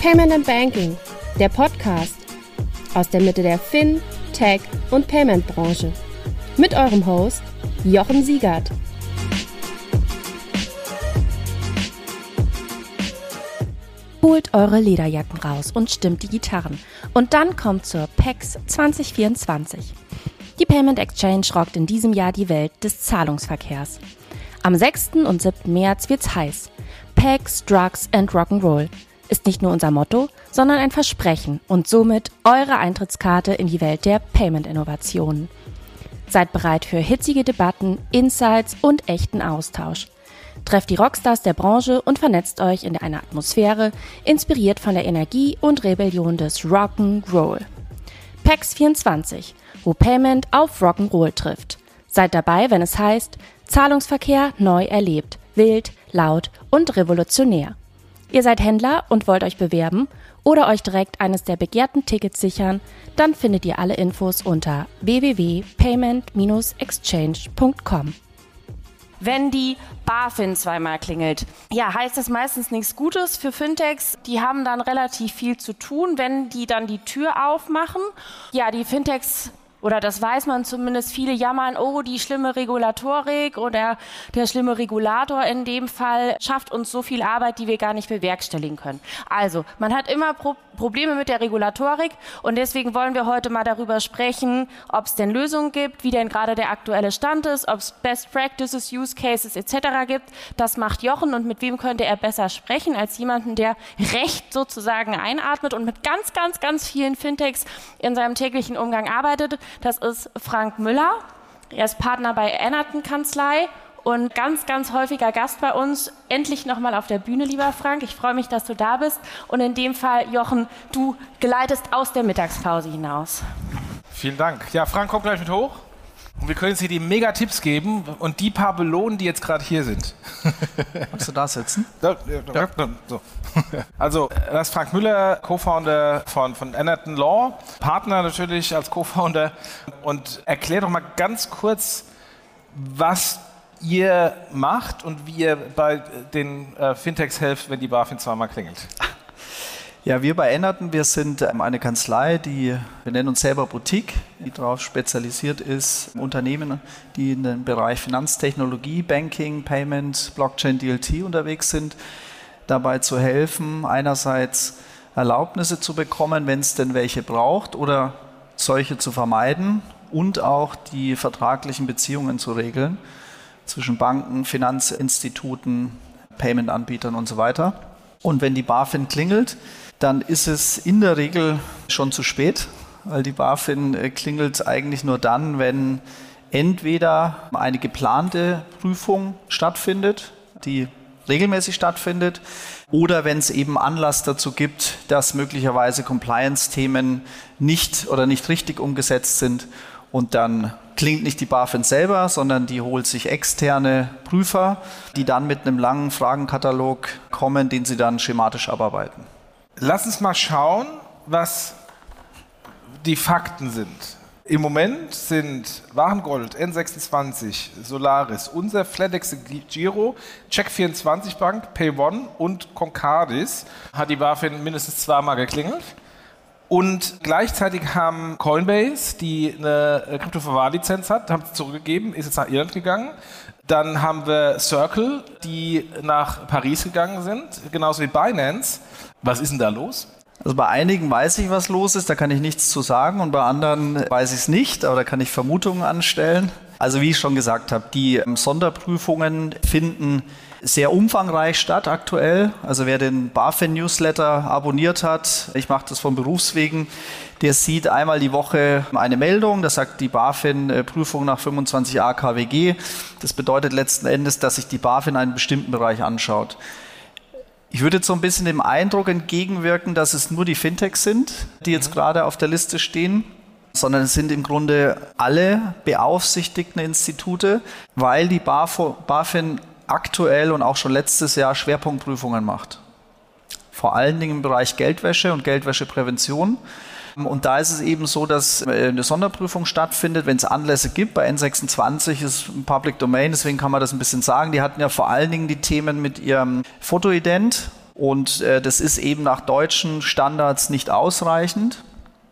Payment and Banking, der Podcast aus der Mitte der Fin, Tech und Payment Branche. Mit eurem Host Jochen Siegert. Holt eure Lederjacken raus und stimmt die Gitarren. Und dann kommt zur PEX 2024. Die Payment Exchange rockt in diesem Jahr die Welt des Zahlungsverkehrs. Am 6. und 7. März wird's heiß. PEX, Drugs and Rock'n'Roll ist nicht nur unser Motto, sondern ein Versprechen und somit eure Eintrittskarte in die Welt der Payment-Innovationen. Seid bereit für hitzige Debatten, Insights und echten Austausch. Trefft die Rockstars der Branche und vernetzt euch in einer Atmosphäre, inspiriert von der Energie und Rebellion des Rock'n'Roll. PAX 24, wo Payment auf Rock'n'Roll trifft. Seid dabei, wenn es heißt, Zahlungsverkehr neu erlebt, wild, laut und revolutionär. Ihr seid Händler und wollt euch bewerben oder euch direkt eines der begehrten Tickets sichern, dann findet ihr alle Infos unter www.payment-exchange.com. Wenn die BaFin zweimal klingelt, ja, heißt das meistens nichts Gutes für Fintechs. Die haben dann relativ viel zu tun, wenn die dann die Tür aufmachen. Ja, die Fintechs oder das weiß man zumindest, viele jammern, oh, die schlimme Regulatorik oder der schlimme Regulator in dem Fall schafft uns so viel Arbeit, die wir gar nicht bewerkstelligen können. Also, man hat immer Pro Probleme mit der Regulatorik und deswegen wollen wir heute mal darüber sprechen, ob es denn Lösungen gibt, wie denn gerade der aktuelle Stand ist, ob es Best Practices, Use Cases etc. gibt. Das macht Jochen und mit wem könnte er besser sprechen als jemanden, der Recht sozusagen einatmet und mit ganz, ganz, ganz vielen Fintechs in seinem täglichen Umgang arbeitet. Das ist Frank Müller. Er ist Partner bei Ennerton Kanzlei und ganz, ganz häufiger Gast bei uns. Endlich nochmal auf der Bühne, lieber Frank. Ich freue mich, dass du da bist. Und in dem Fall, Jochen, du geleitest aus der Mittagspause hinaus. Vielen Dank. Ja, Frank kommt gleich mit hoch. Und wir können jetzt hier die Mega-Tipps geben und die paar belohnen, die jetzt gerade hier sind. Magst du da sitzen? Ja, ja, so. Also, das ist Frank Müller, Co-Founder von, von Ennerton Law, Partner natürlich als Co-Founder. Und erklär doch mal ganz kurz, was ihr macht und wie ihr bei den äh, Fintechs helft, wenn die BaFin zweimal klingelt. Ja, wir bei Ennerton, wir sind ähm, eine Kanzlei, die, wir nennen uns selber Boutique, die darauf spezialisiert ist, Unternehmen, die in dem Bereich Finanztechnologie, Banking, Payment, Blockchain, DLT unterwegs sind, dabei zu helfen, einerseits Erlaubnisse zu bekommen, wenn es denn welche braucht, oder solche zu vermeiden und auch die vertraglichen Beziehungen zu regeln zwischen Banken, Finanzinstituten, Payment-Anbietern und so weiter. Und wenn die BaFin klingelt, dann ist es in der Regel schon zu spät, weil die BaFin äh, klingelt eigentlich nur dann, wenn entweder eine geplante Prüfung stattfindet, die regelmäßig stattfindet, oder wenn es eben Anlass dazu gibt, dass möglicherweise Compliance-Themen nicht oder nicht richtig umgesetzt sind und dann klingt nicht die BaFin selber, sondern die holt sich externe Prüfer, die dann mit einem langen Fragenkatalog kommen, den sie dann schematisch abarbeiten. Lass uns mal schauen, was die Fakten sind. Im Moment sind Warengold, N26, Solaris, unser FedEx Giro, Check24 Bank, PayOne und Concardis hat die BaFin mindestens zweimal geklingelt. Und gleichzeitig haben Coinbase, die eine Kryptoverwahrlizenz hat, haben sie zurückgegeben, ist jetzt nach Irland gegangen. Dann haben wir Circle, die nach Paris gegangen sind, genauso wie Binance. Was ist denn da los? Also bei einigen weiß ich, was los ist, da kann ich nichts zu sagen und bei anderen weiß ich es nicht, aber da kann ich Vermutungen anstellen. Also wie ich schon gesagt habe, die ähm, Sonderprüfungen finden sehr umfangreich statt aktuell. Also wer den BaFin-Newsletter abonniert hat, ich mache das von Berufswegen, der sieht einmal die Woche eine Meldung, das sagt die BaFin-Prüfung nach 25a KWG. Das bedeutet letzten Endes, dass sich die BaFin einen bestimmten Bereich anschaut. Ich würde jetzt so ein bisschen dem Eindruck entgegenwirken, dass es nur die Fintechs sind, die jetzt mhm. gerade auf der Liste stehen sondern es sind im Grunde alle beaufsichtigten Institute, weil die BaFin aktuell und auch schon letztes Jahr Schwerpunktprüfungen macht. Vor allen Dingen im Bereich Geldwäsche und Geldwäscheprävention. Und da ist es eben so, dass äh, eine Sonderprüfung stattfindet, wenn es Anlässe gibt. Bei N26 ist Public Domain, deswegen kann man das ein bisschen sagen. Die hatten ja vor allen Dingen die Themen mit ihrem Fotoident Und äh, das ist eben nach deutschen Standards nicht ausreichend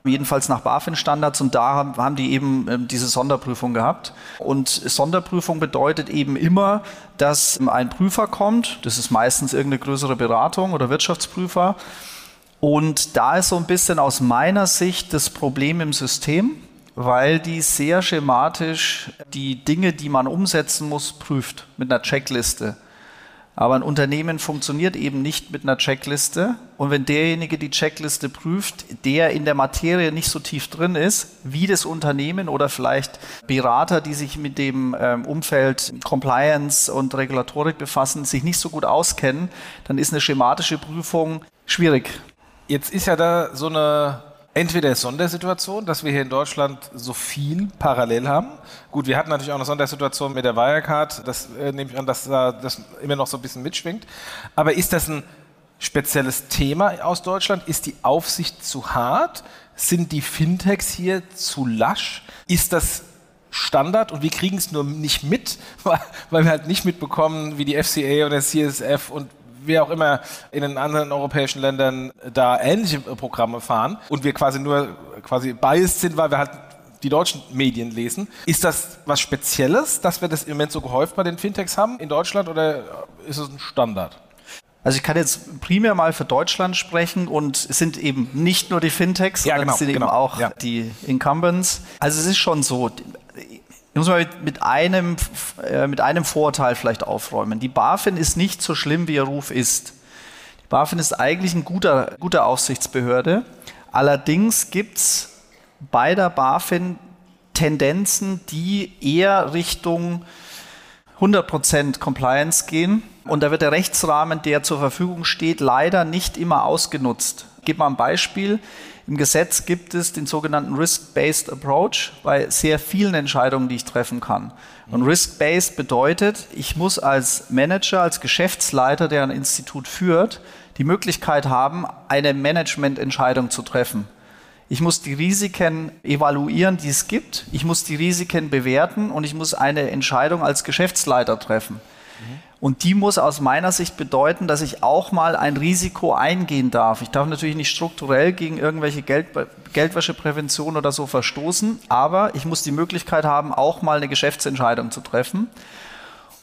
jedenfalls nach BaFin-Standards und da haben, die eben ähm, diese Sonderprüfung gehabt. Und Sonderprüfung bedeutet eben immer, dass ein Prüfer kommt, das ist meistens irgendeine größere Beratung oder Wirtschaftsprüfer. Und da ist so ein bisschen aus meiner Sicht das Problem im System, weil die sehr schematisch die Dinge, die man umsetzen muss, prüft mit einer Checkliste. Aber ein Unternehmen funktioniert eben nicht mit einer Checkliste. Und wenn derjenige die Checkliste prüft, der in der Materie nicht so tief drin ist, wie das Unternehmen oder vielleicht Berater, die sich mit dem ähm, Umfeld Compliance und Regulatorik befassen, sich nicht so gut auskennen, dann ist eine schematische Prüfung schwierig. Jetzt ist ja da so eine entweder Sondersituation, dass wir hier in Deutschland so viel parallel haben. Gut, wir hatten natürlich auch eine Sondersituation mit der Wirecard. Das äh, nehme ich an, dass da das immer noch so ein bisschen mitschwingt. Aber ist das ein spezielles Thema aus Deutschland? Ist die Aufsicht zu hart? Sind die Fintechs hier zu lasch? Ist das Standard und wir kriegen es nur nicht mit, weil wir halt nicht mitbekommen, wie die FCA und der CSF und wir auch immer in den anderen europäischen Ländern da ähnliche Programme fahren und wir quasi nur quasi biased sind, weil wir halt die deutschen Medien lesen. Ist das was Spezielles, dass wir das im Moment so gehäuft bei den Fintechs haben in Deutschland oder ist es ein Standard? Also ich kann jetzt primär mal für Deutschland sprechen und es sind eben nicht nur die Fintechs, ja, sondern genau, es sind genau, eben auch ja. die Incumbents. Also es ist schon so, ich muss mal mit, mit, einem, äh, mit einem Vorurteil vielleicht aufräumen. Die BaFin ist nicht so schlimm, wie ihr Ruf ist. Die BaFin ist eigentlich eine guter, guter Aufsichtsbehörde. Allerdings gibt es bei der BaFin Tendenzen, die eher Richtung 100% Compliance gehen. Und da wird der Rechtsrahmen, der zur Verfügung steht, leider nicht immer ausgenutzt. Ich gebe mal ein Beispiel. Im Gesetz gibt es den sogenannten Risk-Based Approach bei sehr vielen Entscheidungen, die ich treffen kann. Und Risk-Based bedeutet, ich muss als Manager, als Geschäftsleiter, der ein Institut führt, die Möglichkeit haben, eine Managemententscheidung zu treffen. Ich muss die Risiken evaluieren, die es gibt. Ich muss die Risiken bewerten und ich muss eine Entscheidung als Geschäftsleiter treffen. Und die muss aus meiner Sicht bedeuten, dass ich auch mal ein Risiko eingehen darf. Ich darf natürlich nicht strukturell gegen irgendwelche Geld, Geldwäscheprävention oder so verstoßen, aber ich muss die Möglichkeit haben, auch mal eine Geschäftsentscheidung zu treffen.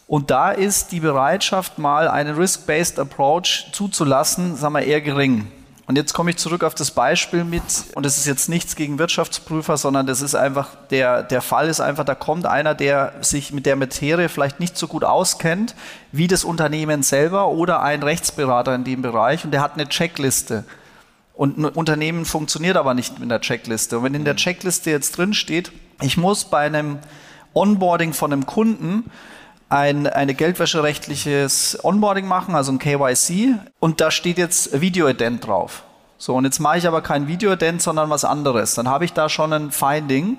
Und da ist die Bereitschaft, mal einen Risk-Based Approach zuzulassen, sagen wir, eher gering. Und jetzt komme ich zurück auf das Beispiel mit, und das ist jetzt nichts gegen Wirtschaftsprüfer, sondern das ist einfach, der, der Fall ist einfach, da kommt einer, der sich mit der Materie vielleicht nicht so gut auskennt, wie das Unternehmen selber oder ein Rechtsberater in dem Bereich und der hat eine Checkliste. Und ein Unternehmen funktioniert aber nicht mit der Checkliste. Und wenn in der Checkliste jetzt drin steht, ich muss bei einem Onboarding von einem Kunden ein eine geldwäscherechtliches Onboarding machen, also ein KYC. Und da steht jetzt Video-Ident drauf. So, und jetzt mache ich aber kein Video-Ident, sondern was anderes. Dann habe ich da schon ein Finding.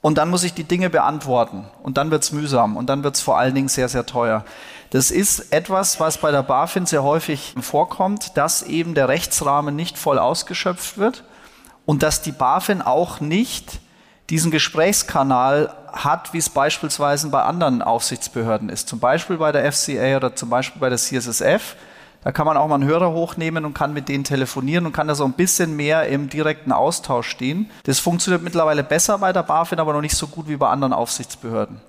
Und dann muss ich die Dinge beantworten. Und dann wird es mühsam. Und dann wird es vor allen Dingen sehr, sehr teuer. Das ist etwas, was bei der BaFin sehr häufig vorkommt, dass eben der Rechtsrahmen nicht voll ausgeschöpft wird und dass die BaFin auch nicht diesen Gesprächskanal hat, wie es beispielsweise bei anderen Aufsichtsbehörden ist. Zum Beispiel bei der FCA oder zum Beispiel bei der CSSF. Da kann man auch mal einen Hörer hochnehmen und kann mit denen telefonieren und kann da so ein bisschen mehr im direkten Austausch stehen. Das funktioniert mittlerweile besser bei der BaFin, aber noch nicht so gut wie bei anderen Aufsichtsbehörden.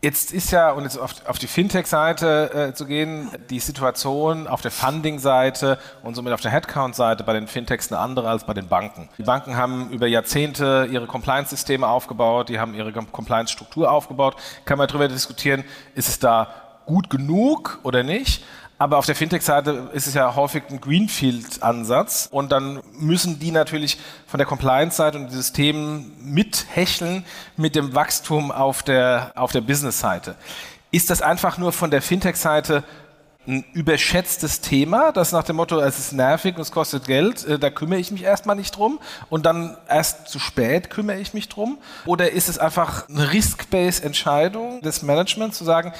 Jetzt ist ja, und jetzt auf, auf die Fintech-Seite äh, zu gehen, die Situation auf der Funding-Seite und somit auf der Headcount-Seite bei den Fintechs eine andere als bei den Banken. Die Banken haben über Jahrzehnte ihre Compliance-Systeme aufgebaut, die haben ihre Compliance-Struktur aufgebaut. Kann man darüber diskutieren, ist es da gut genug oder nicht? Aber auf der Fintech-Seite ist es ja häufig ein Greenfield-Ansatz und dann müssen die natürlich von der Compliance-Seite und die Systemen mithecheln mit dem Wachstum auf der, auf der Business-Seite. Ist das einfach nur von der Fintech-Seite ein überschätztes Thema, das nach dem Motto, es ist nervig und es kostet Geld, äh, da kümmere ich mich erstmal nicht drum und dann erst zu spät kümmere ich mich drum? Oder ist es einfach eine Risk-Based Entscheidung des Managements zu sagen,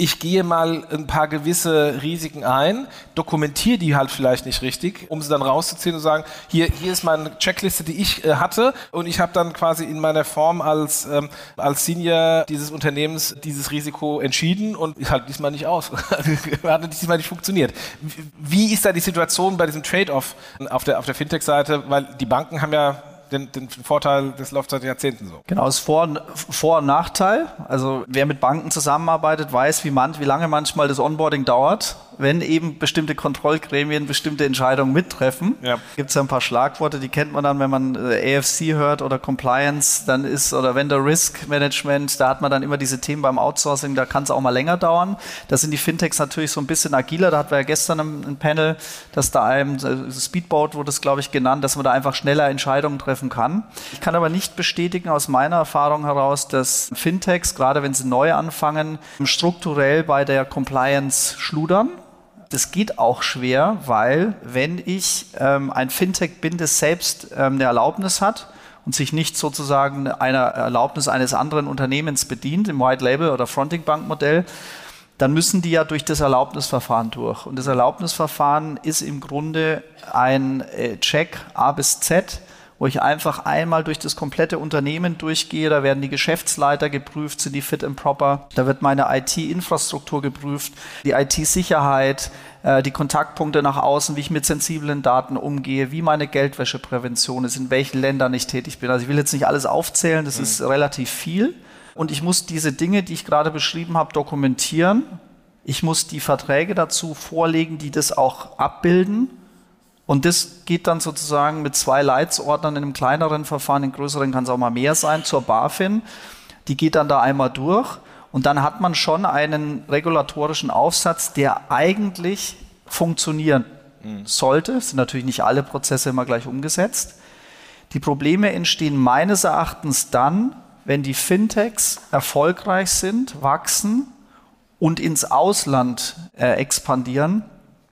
ich gehe mal ein paar gewisse Risiken ein, dokumentiere die halt vielleicht nicht richtig, um sie dann rauszuziehen und sagen, hier, hier ist meine Checkliste, die ich äh, hatte und ich habe dann quasi in meiner Form als, ähm, als Senior dieses Unternehmens dieses Risiko entschieden und ich halte diesmal nicht aus. Hat diesmal nicht funktioniert. Wie ist da die Situation bei diesem Trade-off auf der, auf der Fintech-Seite? Weil die Banken haben ja den, den Vorteil, das läuft seit Jahrzehnten so. Genau, das Vor-, Vor und Nachteil. Also wer mit Banken zusammenarbeitet, weiß, wie, man, wie lange manchmal das Onboarding dauert wenn eben bestimmte Kontrollgremien bestimmte Entscheidungen mittreffen. Ja. Gibt es ja ein paar Schlagworte, die kennt man dann, wenn man äh, AFC hört oder Compliance, dann ist, oder Vendor Risk Management, da hat man dann immer diese Themen beim Outsourcing, da kann es auch mal länger dauern. Da sind die Fintechs natürlich so ein bisschen agiler. Da hatten wir ja gestern ein, Panel, dass da einem, äh, Speedboat wurde es, glaube ich, genannt, dass man da einfach schneller Entscheidungen treffen kann. Ich kann aber nicht bestätigen aus meiner Erfahrung heraus, dass Fintechs, gerade wenn sie neu anfangen, strukturell bei der Compliance schludern das geht auch schwer, weil wenn ich ähm, ein Fintech bin, das selbst ähm, eine Erlaubnis hat und sich nicht sozusagen einer Erlaubnis eines anderen Unternehmens bedient, im White Label oder Fronting Bank Modell, dann müssen die ja durch das Erlaubnisverfahren durch. Und das Erlaubnisverfahren ist im Grunde ein äh, Check A bis Z, wo ich einfach einmal durch das komplette Unternehmen durchgehe. Da werden die Geschäftsleiter geprüft, sind die fit and proper. Da wird meine IT-Infrastruktur geprüft, die IT-Sicherheit, äh, die Kontaktpunkte nach außen, wie ich mit sensiblen Daten umgehe, wie meine Geldwäscheprävention ist, in welchen Ländern ich tätig bin. Also ich will jetzt nicht alles aufzählen, das mhm. ist relativ viel. Und ich muss diese Dinge, die ich gerade beschrieben habe, dokumentieren. Ich muss die Verträge dazu vorlegen, die das auch abbilden. Und das geht dann sozusagen mit zwei Leitsordnern in einem kleineren Verfahren, in größeren kann es auch mal mehr sein, zur BaFin. Die geht dann da einmal durch und dann hat man schon einen regulatorischen Aufsatz, der eigentlich funktionieren mhm. sollte. Es sind natürlich nicht alle Prozesse immer gleich umgesetzt. Die Probleme entstehen meines Erachtens dann, wenn die Fintechs erfolgreich sind, wachsen und ins Ausland äh, expandieren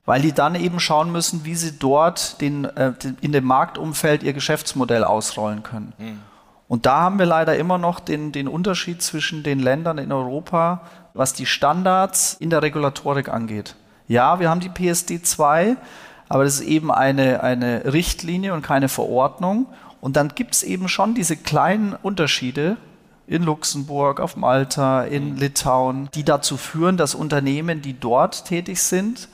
weil die dann eben schauen müssen, wie sie dort den, äh, in dem Marktumfeld ihr Geschäftsmodell ausrollen können. Mhm. Und da haben wir leider immer noch den, den Unterschied zwischen den Ländern in Europa, was die Standards in der Regulatorik angeht. Ja, wir haben die PSD 2, aber das ist eben eine, eine Richtlinie und keine Verordnung. Und dann gibt es eben schon diese kleinen Unterschiede in Luxemburg, auf Malta, in Litauen, die dazu führen, dass Unternehmen, die dort tätig sind,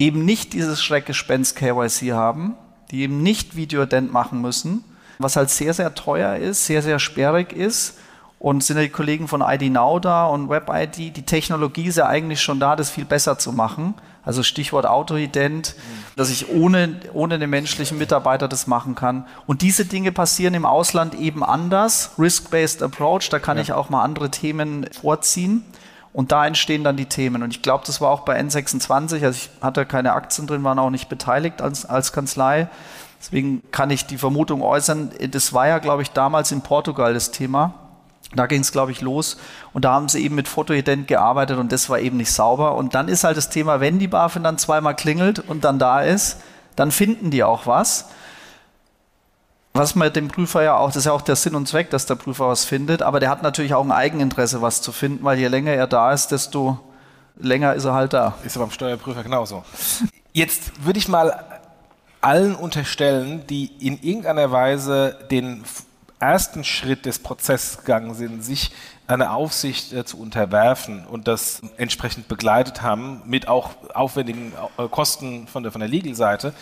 eben nicht dieses Schreckgespenst KYC haben, die eben nicht Videodent machen müssen, was halt sehr, sehr teuer ist, sehr, sehr sperrig ist. Und sind ja die Kollegen von ID Now da und WebID, die Technologie ist ja eigentlich schon da, das viel besser zu machen. Also Stichwort Autoident, dass ich ohne, ohne den menschlichen Mitarbeiter das machen kann. Und diese Dinge passieren im Ausland eben anders. Risk-Based Approach, da kann ja. ich auch mal andere Themen vorziehen. Und da entstehen dann die Themen. Und ich glaube, das war auch bei N26, also ich hatte keine Aktien drin, waren auch nicht beteiligt als, als Kanzlei. Deswegen kann ich die Vermutung äußern, das war ja, glaube ich, damals in Portugal das Thema. Da ging es, glaube ich, los. Und da haben sie eben mit Fotoident gearbeitet und das war eben nicht sauber. Und dann ist halt das Thema, wenn die BaFin dann zweimal klingelt und dann da ist, dann finden die auch was. Was man dem Prüfer ja auch, das ist ja auch der Sinn und Zweck, dass der Prüfer was findet, aber der hat natürlich auch ein Eigeninteresse, was zu finden, weil je länger er da ist, desto länger ist er halt da. Ist aber beim Steuerprüfer genauso. Jetzt würde ich mal allen unterstellen, die in irgendeiner Weise den ersten Schritt des Prozesses gegangen sind, sich einer Aufsicht äh, zu unterwerfen und das entsprechend begleitet haben, mit auch aufwendigen äh, Kosten von der, von der Legal-Seite,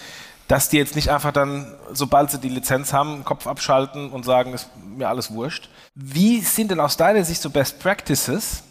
dass die jetzt nicht einfach dann, sobald sie die Lizenz haben, Kopf abschalten und sagen, ist mir alles wurscht. Wie sind denn aus deiner Sicht so Best Practices?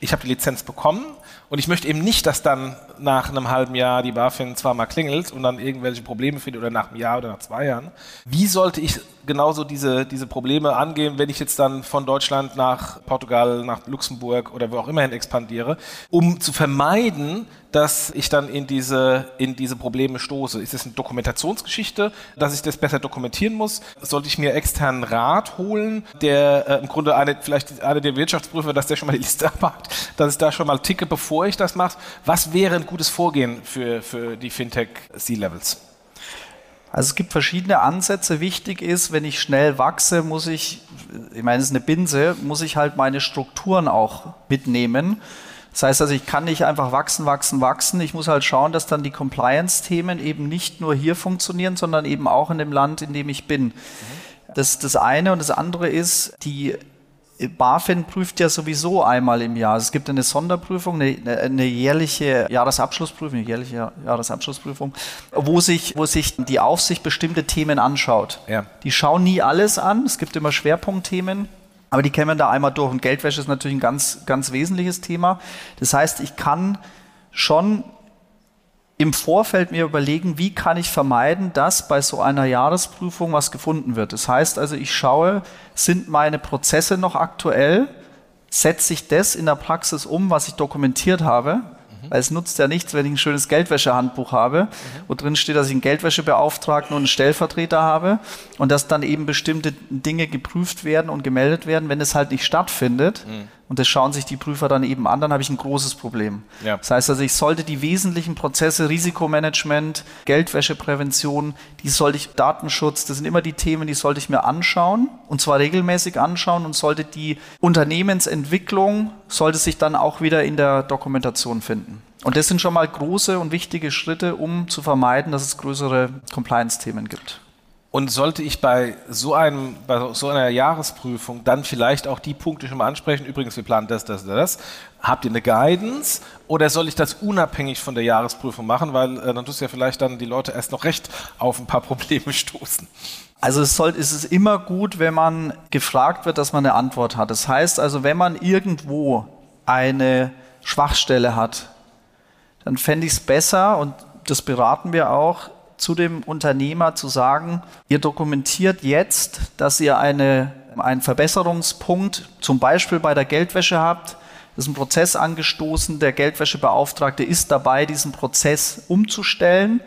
Ich habe die Lizenz bekommen und ich möchte eben nicht, dass dann nach einem halben Jahr die BaFin zweimal klingelt und dann irgendwelche Probleme findet oder nach einem Jahr oder nach zwei Jahren. Wie sollte ich genauso diese, diese Probleme angehen, wenn ich jetzt dann von Deutschland nach Portugal, nach Luxemburg oder wo auch immerhin expandiere, um zu vermeiden, dass ich dann in diese, in diese Probleme stoße? Ist es eine Dokumentationsgeschichte, dass ich das besser dokumentieren muss? Sollte ich mir externen Rat holen, der äh, im Grunde eine, vielleicht einer der Wirtschaftsprüfer, dass der schon mal die Liste abmacht, dass ich da schon mal ticke, bevor ich das mache? Was wäre ein gutes Vorgehen für, für die Fintech C-Levels? Also es gibt verschiedene Ansätze. Wichtig ist, wenn ich schnell wachse, muss ich, ich meine, es ist eine Binse, muss ich halt meine Strukturen auch mitnehmen. Das heißt also, ich kann nicht einfach wachsen, wachsen, wachsen. Ich muss halt schauen, dass dann die Compliance-Themen eben nicht nur hier funktionieren, sondern eben auch in dem Land, in dem ich bin. Mhm. Das ist das eine. Und das andere ist, die BaFin prüft ja sowieso einmal im Jahr. Es gibt eine Sonderprüfung, eine, eine jährliche Jahresabschlussprüfung, eine jährliche Jahresabschlussprüfung, wo sich, wo sich die Aufsicht bestimmte Themen anschaut. Ja. Die schauen nie alles an. Es gibt immer Schwerpunktthemen. Aber die kämen da einmal durch. Und Geldwäsche ist natürlich ein ganz, ganz wesentliches Thema. Das heißt, ich kann schon im Vorfeld mir überlegen, wie kann ich vermeiden, dass bei so einer Jahresprüfung was gefunden wird. Das heißt also, ich schaue, sind meine Prozesse noch aktuell? Setze ich das in der Praxis um, was ich dokumentiert habe? Mhm. Weil es nutzt ja nichts, wenn ich ein schönes Geldwäschehandbuch habe, mhm. wo drin steht, dass ich einen Geldwäschebeauftragten und einen Stellvertreter habe und dass dann eben bestimmte Dinge geprüft werden und gemeldet werden. Wenn es halt nicht stattfindet, mhm und das schauen sich die Prüfer dann eben an, dann habe ich ein großes Problem. Ja. Das heißt also, ich sollte die wesentlichen Prozesse, Risikomanagement, Geldwäscheprävention, die sollte ich, Datenschutz, das sind immer die Themen, die sollte ich mir anschauen und zwar regelmäßig anschauen und sollte die Unternehmensentwicklung, sollte sich dann auch wieder in der Dokumentation finden. Und das sind schon mal große und wichtige Schritte, um zu vermeiden, dass es größere Compliance-Themen gibt. Und sollte ich bei so, einem, bei so einer Jahresprüfung dann vielleicht auch die Punkte schon mal ansprechen, übrigens, wir planen das, das, das, habt ihr eine Guidance oder soll ich das unabhängig von der Jahresprüfung machen, weil äh, dann tust du ja vielleicht dann die Leute erst noch recht auf ein paar Probleme stoßen. Also es, soll, es ist immer gut, wenn man gefragt wird, dass man eine Antwort hat. Das heißt also, wenn man irgendwo eine Schwachstelle hat, dann fände ich es besser, und das beraten wir auch, zu dem Unternehmer zu sagen, ihr dokumentiert jetzt, dass ihr eine, einen Verbesserungspunkt zum Beispiel bei der Geldwäsche habt. Das ist ein Prozess angestoßen, der Geldwäschebeauftragte ist dabei, diesen Prozess umzustellen.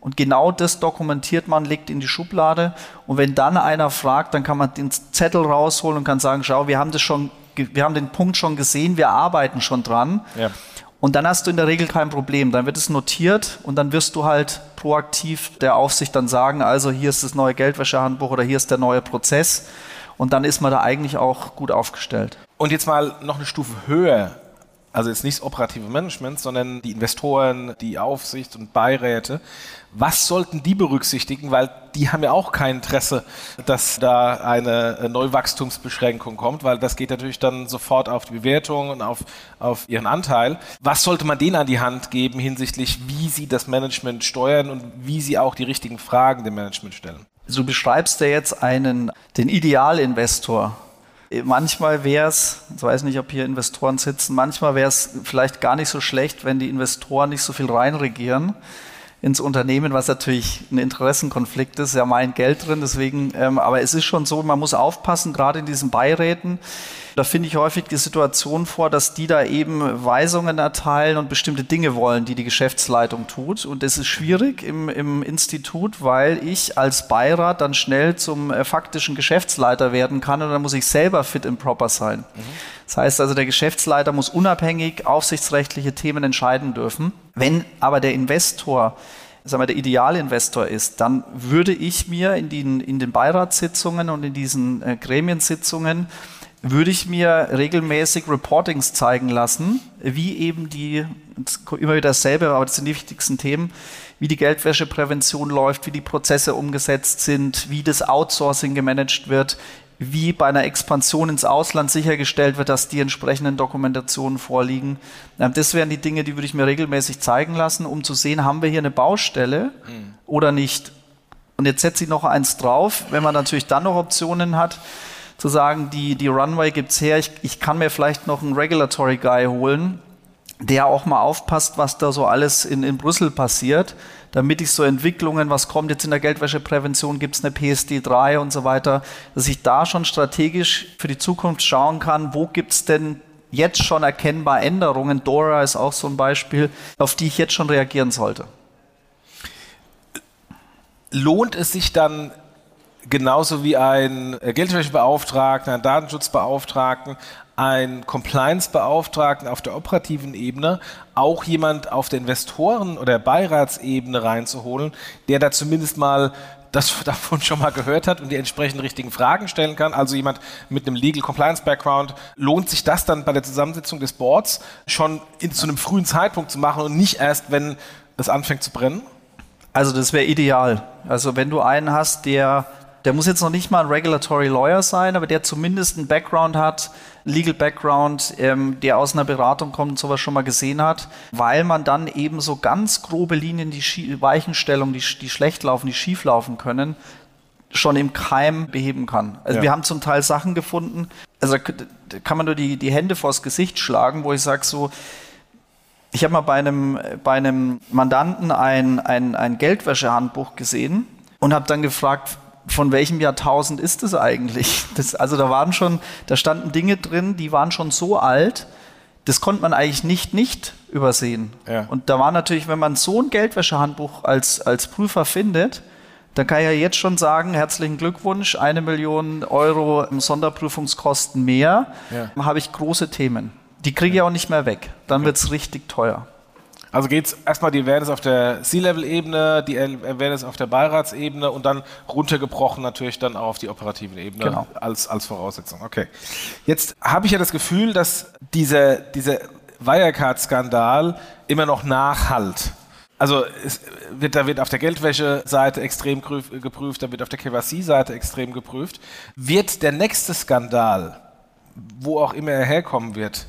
Und genau das dokumentiert man, legt in die Schublade. Und wenn dann einer fragt, dann kann man den Zettel rausholen und kann sagen, schau, wir haben das schon, wir haben den Punkt schon gesehen, wir arbeiten schon dran. Ja. Und dann hast du in der Regel kein Problem. Dann wird es notiert und dann wirst du halt proaktiv der Aufsicht dann sagen, also hier ist das neue Geldwäschehandbuch oder hier ist der neue Prozess. Und dann ist man da eigentlich auch gut aufgestellt. Und jetzt mal noch eine Stufe höher. Also jetzt nicht das operative Management, sondern die Investoren, die Aufsicht und Beiräte. Was sollten die berücksichtigen? Weil die haben ja auch kein Interesse, dass da eine Neuwachstumsbeschränkung kommt, weil das geht natürlich dann sofort auf die Bewertung und auf, auf ihren Anteil. Was sollte man denen an die Hand geben hinsichtlich, wie sie das Management steuern und wie sie auch die richtigen Fragen dem Management stellen? Du beschreibst ja jetzt einen, den Idealinvestor. Manchmal wäre es, ich weiß nicht, ob hier Investoren sitzen, manchmal wäre es vielleicht gar nicht so schlecht, wenn die Investoren nicht so viel reinregieren ins Unternehmen, was natürlich ein Interessenkonflikt ist, ja mein Geld drin, deswegen, ähm, aber es ist schon so, man muss aufpassen, gerade in diesen Beiräten, da finde ich häufig die Situation vor, dass die da eben Weisungen erteilen und bestimmte Dinge wollen, die die Geschäftsleitung tut. Und das ist schwierig im, im Institut, weil ich als Beirat dann schnell zum äh, faktischen Geschäftsleiter werden kann und dann muss ich selber fit and proper sein. Mhm. Das heißt also, der Geschäftsleiter muss unabhängig aufsichtsrechtliche Themen entscheiden dürfen. Wenn aber der Investor sagen wir, der Idealinvestor ist, dann würde ich mir in den, in den Beiratssitzungen und in diesen äh, Gremiensitzungen würde ich mir regelmäßig Reportings zeigen lassen, wie eben die, immer wieder dasselbe, aber das sind die wichtigsten Themen, wie die Geldwäscheprävention läuft, wie die Prozesse umgesetzt sind, wie das Outsourcing gemanagt wird, wie bei einer Expansion ins Ausland sichergestellt wird, dass die entsprechenden Dokumentationen vorliegen. Ähm, das wären die Dinge, die würde ich mir regelmäßig zeigen lassen, um zu sehen, haben wir hier eine Baustelle mhm. oder nicht. Und jetzt setze ich noch eins drauf, wenn man natürlich dann noch Optionen hat, zu sagen, die, die Runway gibt's her, ich, ich kann mir vielleicht noch einen Regulatory Guy holen, der auch mal aufpasst, was da so alles in, in Brüssel passiert damit ich so Entwicklungen, was kommt jetzt in der Geldwäscheprävention, gibt es eine PSD 3 und so weiter, dass ich da schon strategisch für die Zukunft schauen kann, wo gibt es denn jetzt schon erkennbar Änderungen, Dora ist auch so ein Beispiel, auf die ich jetzt schon reagieren sollte. Lohnt es sich dann genauso wie ein Geldwäschebeauftragten, ein Datenschutzbeauftragten, ein Compliance-Beauftragten auf der operativen Ebene, auch jemand auf der Investoren- oder Beiratsebene reinzuholen, der da zumindest mal das davon schon mal gehört hat und die entsprechend richtigen Fragen stellen kann. Also jemand mit einem Legal Compliance Background. Lohnt sich das dann bei der Zusammensetzung des Boards schon in, zu einem frühen Zeitpunkt zu machen und nicht erst, wenn es anfängt zu brennen? Also das wäre ideal. Also wenn du einen hast, der der muss jetzt noch nicht mal ein Regulatory Lawyer sein, aber der zumindest einen Background hat, Legal Background, ähm, der aus einer Beratung kommt und sowas schon mal gesehen hat, weil man dann eben so ganz grobe Linien, die Weichenstellungen, die, die schlecht laufen, die schief laufen können, schon im Keim beheben kann. Also ja. wir haben zum Teil Sachen gefunden, also da kann man nur die, die Hände vors Gesicht schlagen, wo ich sage so, ich habe mal bei einem, bei einem Mandanten ein, ein, ein Geldwäschehandbuch gesehen und habe dann gefragt, von welchem Jahrtausend ist es eigentlich? Das, also da waren schon, da standen Dinge drin, die waren schon so alt, das konnte man eigentlich nicht nicht übersehen. Ja. Und da war natürlich, wenn man so ein Geldwäschehandbuch als, als Prüfer findet, dann kann ich ja jetzt schon sagen, herzlichen Glückwunsch, eine Million Euro Sonderprüfungskosten mehr, ja. habe ich große Themen. Die kriege ich auch nicht mehr weg. Dann wird es richtig teuer. Also geht es erstmal die Awareness auf der C-Level-Ebene, die Awareness auf der Beiratsebene und dann runtergebrochen natürlich dann auch auf die operativen Ebene genau. als, als Voraussetzung. Okay. Jetzt habe ich ja das Gefühl, dass dieser, dieser Wirecard-Skandal immer noch nachhalt. Also wird, da wird auf der Geldwäsche-Seite extrem geprüft, da wird auf der KYC-Seite extrem geprüft. Wird der nächste Skandal, wo auch immer er herkommen wird,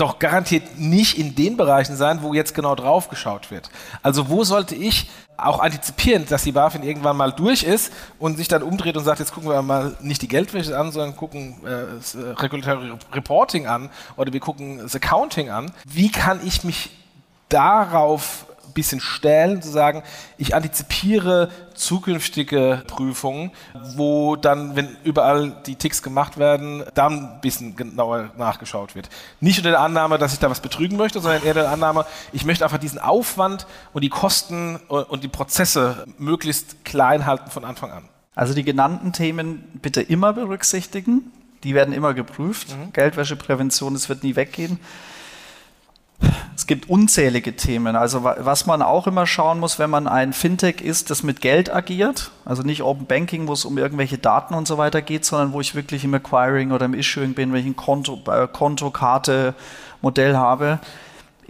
doch garantiert nicht in den Bereichen sein, wo jetzt genau drauf geschaut wird. Also wo sollte ich auch antizipieren, dass die BaFin irgendwann mal durch ist und sich dann umdreht und sagt, jetzt gucken wir mal nicht die Geldwäsche an, sondern gucken äh, äh, Regulatory Reporting an oder wir gucken das Accounting an. Wie kann ich mich darauf bisschen stellen, zu sagen, ich antizipiere zukünftige Prüfungen, wo dann, wenn überall die Ticks gemacht werden, dann ein bisschen genauer nachgeschaut wird. Nicht unter der Annahme, dass ich da was betrügen möchte, sondern eher der Annahme, ich möchte einfach diesen Aufwand und die Kosten und die Prozesse möglichst klein halten von Anfang an. Also die genannten Themen bitte immer berücksichtigen. Die werden immer geprüft. Mhm. Geldwäscheprävention, das wird nie weggehen. Es gibt unzählige Themen. Also was man auch immer schauen muss, wenn man ein Fintech ist, das mit Geld agiert, also nicht Open Banking, wo es um irgendwelche Daten und so weiter geht, sondern wo ich wirklich im Acquiring oder im Issuing bin, welchen Konto, äh, Konto, Karte, Modell habe,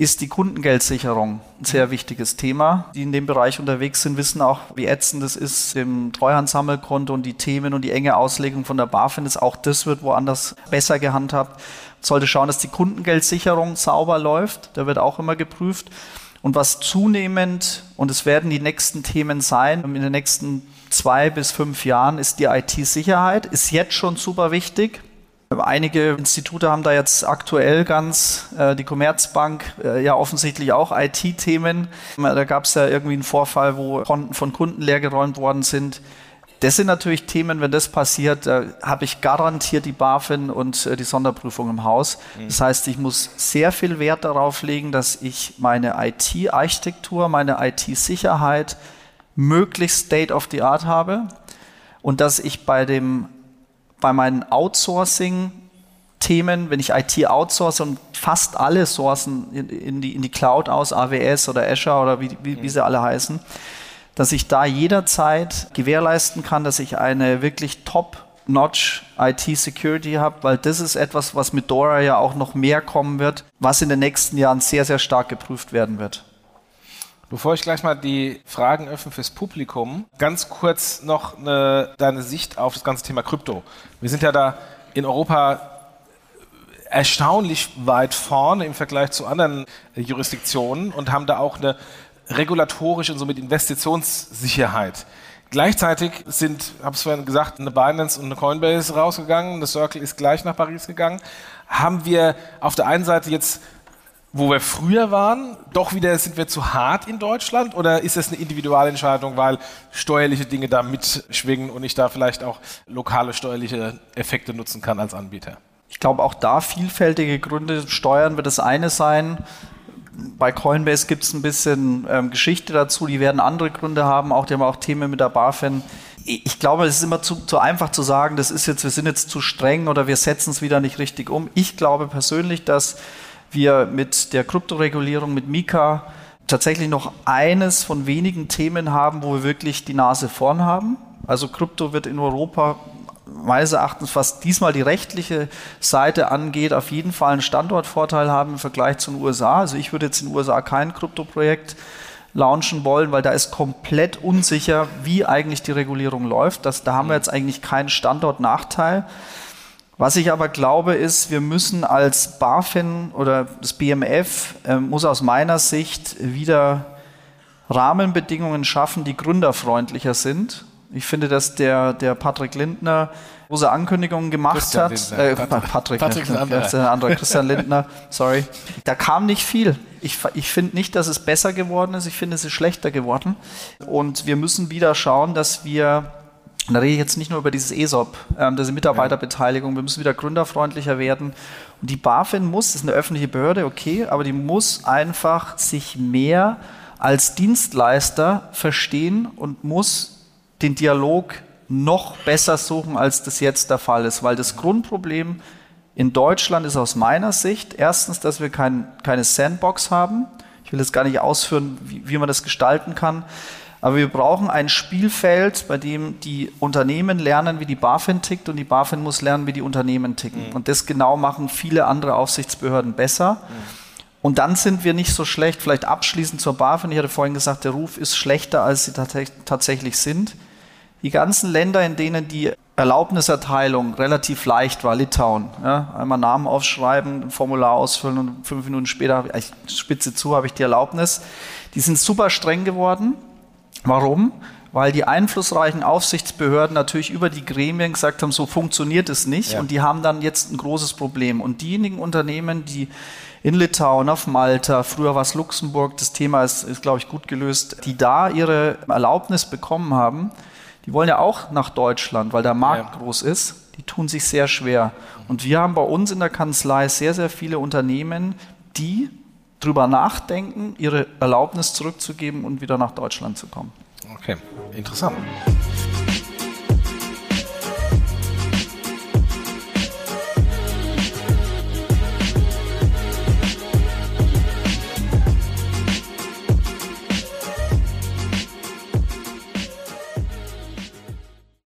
ist die Kundengeldsicherung ein sehr mhm. wichtiges Thema. Die in dem Bereich unterwegs sind, wissen auch, wie ätzend es ist im Treuhandsammelkonto und die Themen und die enge Auslegung von der BaFin ist. Auch das wird woanders besser gehandhabt sollte schauen, dass die Kundengeldsicherung sauber läuft. Da wird auch immer geprüft. Und was zunehmend, und es werden die nächsten Themen sein, in den nächsten zwei bis fünf Jahren, ist die IT-Sicherheit. Ist jetzt schon super wichtig. Einige Institute haben da jetzt aktuell ganz, äh, die Commerzbank, äh, ja offensichtlich auch IT-Themen. Da gab es ja irgendwie einen Vorfall, wo Konten von Kunden leergeräumt worden sind. Das sind natürlich Themen, wenn das passiert, da habe ich garantiert die BaFin und äh, die Sonderprüfung im Haus. Mhm. Das heißt, ich muss sehr viel Wert darauf legen, dass ich meine IT-Architektur, meine IT-Sicherheit möglichst State of the Art habe und dass ich bei dem, bei meinen Outsourcing Themen, wenn ich IT outsource und fast alle sourcen in, in, die, in die Cloud aus, AWS oder Azure oder wie, wie, wie sie alle heißen, dass ich da jederzeit gewährleisten kann, dass ich eine wirklich top-notch IT-Security habe, weil das ist etwas, was mit Dora ja auch noch mehr kommen wird, was in den nächsten Jahren sehr, sehr stark geprüft werden wird. Bevor ich gleich mal die Fragen öffne fürs Publikum, ganz kurz noch eine, deine Sicht auf das ganze Thema Krypto. Wir sind ja da in Europa erstaunlich weit vorne im Vergleich zu anderen Jurisdiktionen und haben da auch eine regulatorisch und somit Investitionssicherheit. Gleichzeitig sind, habe es vorhin gesagt, eine Binance und eine Coinbase rausgegangen, eine Circle ist gleich nach Paris gegangen. Haben wir auf der einen Seite jetzt, wo wir früher waren, doch wieder sind wir zu hart in Deutschland oder ist es eine Individualentscheidung, weil steuerliche Dinge da mitschwingen und ich da vielleicht auch lokale steuerliche Effekte nutzen kann als Anbieter? Ich glaube auch da vielfältige Gründe. Steuern wird das eine sein bei Coinbase gibt es ein bisschen ähm, Geschichte dazu. Die werden andere Gründe haben. Auch die haben auch Themen mit der BaFin. ich glaube, es ist immer zu, zu, einfach zu sagen, das ist jetzt, wir sind jetzt zu streng oder wir setzen es wieder nicht richtig um. Ich glaube persönlich, dass wir mit der Kryptoregulierung, mit Mika tatsächlich noch eines von wenigen Themen haben, wo wir wirklich die Nase vorn haben. Also Krypto wird in Europa meines Erachtens, was diesmal die rechtliche Seite angeht, auf jeden Fall einen Standortvorteil haben im Vergleich zu den USA. Also ich würde jetzt in den USA kein Kryptoprojekt launchen wollen, weil da ist komplett unsicher, wie eigentlich die Regulierung läuft. Das, da haben wir jetzt eigentlich keinen Standortnachteil. Was ich aber glaube, ist, wir müssen als BaFin oder das BMF äh, muss aus meiner Sicht wieder Rahmenbedingungen schaffen, die gründerfreundlicher sind. Ich finde, dass der, der Patrick Lindner große Ankündigungen gemacht Christian hat. Lindner. Äh, Patrick, Patrick ein anderer. Ist ein anderer Christian Lindner, sorry. Da kam nicht viel. Ich, ich finde nicht, dass es besser geworden ist. Ich finde, es ist schlechter geworden. Und wir müssen wieder schauen, dass wir und da rede ich jetzt nicht nur über dieses ESOP, ähm, diese Mitarbeiterbeteiligung. Wir müssen wieder gründerfreundlicher werden. Und die BaFin muss, das ist eine öffentliche Behörde, okay, aber die muss einfach sich mehr als Dienstleister verstehen und muss den Dialog noch besser suchen, als das jetzt der Fall ist. Weil das Grundproblem in Deutschland ist aus meiner Sicht erstens, dass wir kein, keine Sandbox haben. Ich will jetzt gar nicht ausführen, wie, wie man das gestalten kann. Aber wir brauchen ein Spielfeld, bei dem die Unternehmen lernen, wie die BaFin tickt und die BaFin muss lernen, wie die Unternehmen ticken. Mhm. Und das genau machen viele andere Aufsichtsbehörden besser. Mhm. Und dann sind wir nicht so schlecht. Vielleicht abschließend zur BaFin. Ich hatte vorhin gesagt, der Ruf ist schlechter, als sie tatsächlich sind. Die ganzen Länder, in denen die Erlaubniserteilung relativ leicht war, Litauen, ja, einmal Namen aufschreiben, ein Formular ausfüllen und fünf Minuten später, ich spitze zu, habe ich die Erlaubnis. Die sind super streng geworden Warum? Weil die einflussreichen Aufsichtsbehörden natürlich über die Gremien gesagt haben, so funktioniert es nicht. Ja. Und die haben dann jetzt ein großes Problem. Und diejenigen Unternehmen, die in Litauen, auf Malta, früher war es Luxemburg, das Thema ist, ist glaube ich, gut gelöst, die da ihre Erlaubnis bekommen haben, die wollen ja auch nach Deutschland, weil der Markt ja. groß ist. Die tun sich sehr schwer. Und wir haben bei uns in der Kanzlei sehr, sehr viele Unternehmen, die drüber nachdenken, ihre Erlaubnis zurückzugeben und wieder nach Deutschland zu kommen. Okay, interessant.